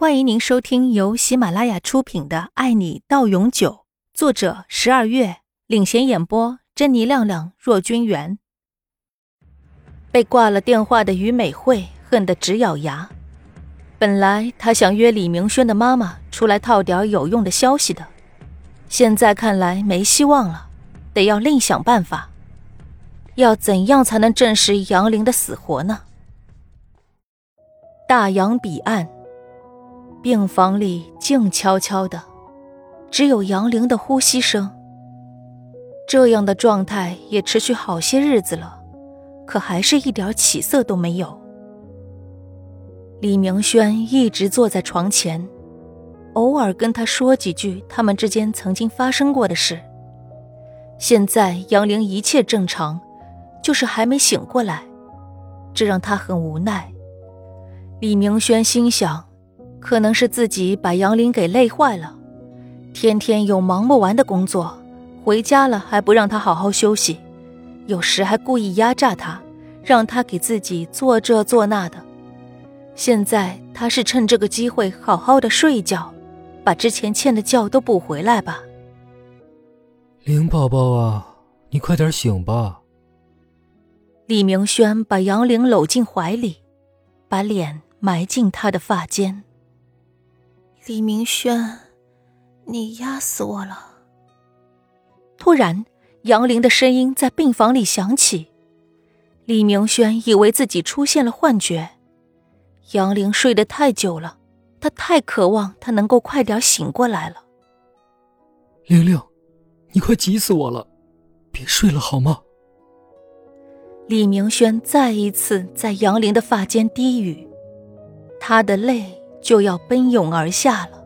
欢迎您收听由喜马拉雅出品的《爱你到永久》，作者十二月领衔演播，珍妮、亮亮、若君元。被挂了电话的于美惠恨得直咬牙。本来她想约李明轩的妈妈出来套点有用的消息的，现在看来没希望了，得要另想办法。要怎样才能证实杨玲的死活呢？大洋彼岸。病房里静悄悄的，只有杨玲的呼吸声。这样的状态也持续好些日子了，可还是一点起色都没有。李明轩一直坐在床前，偶尔跟他说几句他们之间曾经发生过的事。现在杨玲一切正常，就是还没醒过来，这让他很无奈。李明轩心想。可能是自己把杨林给累坏了，天天有忙不完的工作，回家了还不让他好好休息，有时还故意压榨他，让他给自己做这做那的。现在他是趁这个机会好好的睡一觉，把之前欠的觉都补回来吧。林宝宝啊，你快点醒吧。李明轩把杨玲搂进怀里，把脸埋进她的发间。李明轩，你压死我了！突然，杨玲的声音在病房里响起。李明轩以为自己出现了幻觉。杨玲睡得太久了，他太渴望他能够快点醒过来了。玲玲，你快急死我了，别睡了好吗？李明轩再一次在杨玲的发间低语，他的泪。就要奔涌而下了。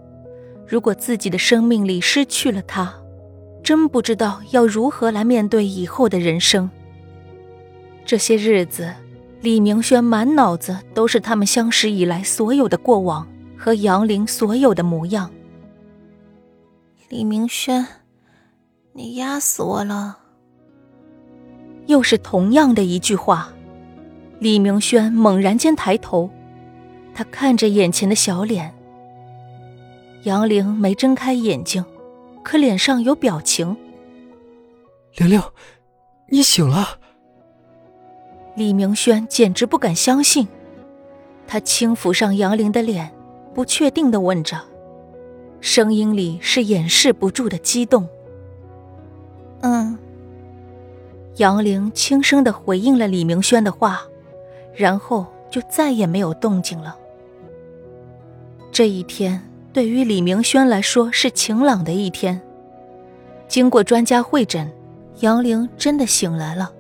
如果自己的生命里失去了他，真不知道要如何来面对以后的人生。这些日子，李明轩满脑子都是他们相识以来所有的过往和杨玲所有的模样。李明轩，你压死我了！又是同样的一句话。李明轩猛然间抬头。他看着眼前的小脸，杨玲没睁开眼睛，可脸上有表情。玲玲，你醒了。李明轩简直不敢相信，他轻抚上杨玲的脸，不确定的问着，声音里是掩饰不住的激动。嗯。杨玲轻声的回应了李明轩的话，然后就再也没有动静了。这一天对于李明轩来说是晴朗的一天。经过专家会诊，杨玲真的醒来了，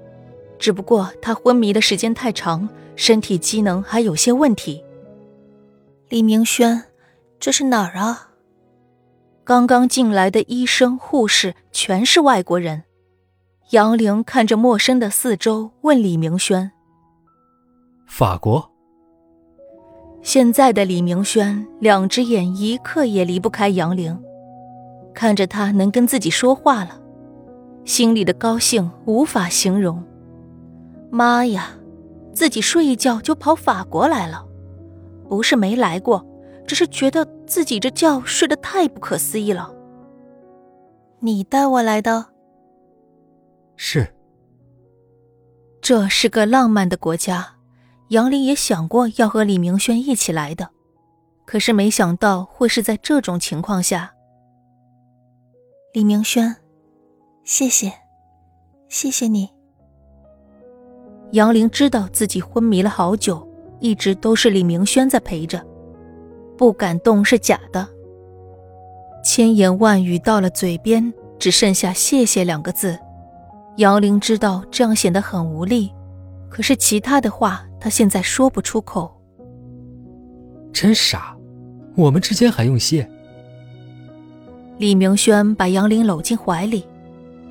只不过她昏迷的时间太长，身体机能还有些问题。李明轩，这是哪儿啊？刚刚进来的医生护士全是外国人。杨玲看着陌生的四周，问李明轩：“法国。”现在的李明轩，两只眼一刻也离不开杨玲，看着他能跟自己说话了，心里的高兴无法形容。妈呀，自己睡一觉就跑法国来了，不是没来过，只是觉得自己这觉睡得太不可思议了。你带我来的？是。这是个浪漫的国家。杨林也想过要和李明轩一起来的，可是没想到会是在这种情况下。李明轩，谢谢，谢谢你。杨林知道自己昏迷了好久，一直都是李明轩在陪着，不敢动是假的。千言万语到了嘴边，只剩下“谢谢”两个字。杨林知道这样显得很无力，可是其他的话。他现在说不出口，真傻，我们之间还用谢？李明轩把杨林搂进怀里，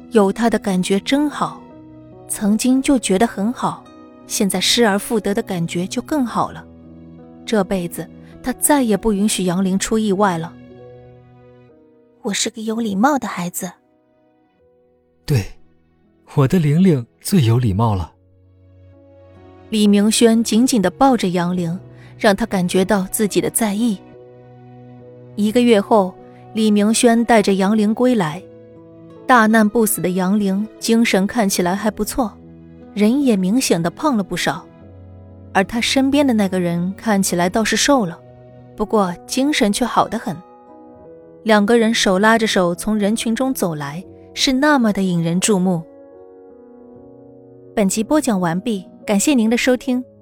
有他的感觉真好，曾经就觉得很好，现在失而复得的感觉就更好了。这辈子他再也不允许杨林出意外了。我是个有礼貌的孩子。对，我的玲玲最有礼貌了。李明轩紧紧地抱着杨玲，让她感觉到自己的在意。一个月后，李明轩带着杨玲归来。大难不死的杨玲精神看起来还不错，人也明显的胖了不少，而他身边的那个人看起来倒是瘦了，不过精神却好得很。两个人手拉着手从人群中走来，是那么的引人注目。本集播讲完毕，感谢您的收听。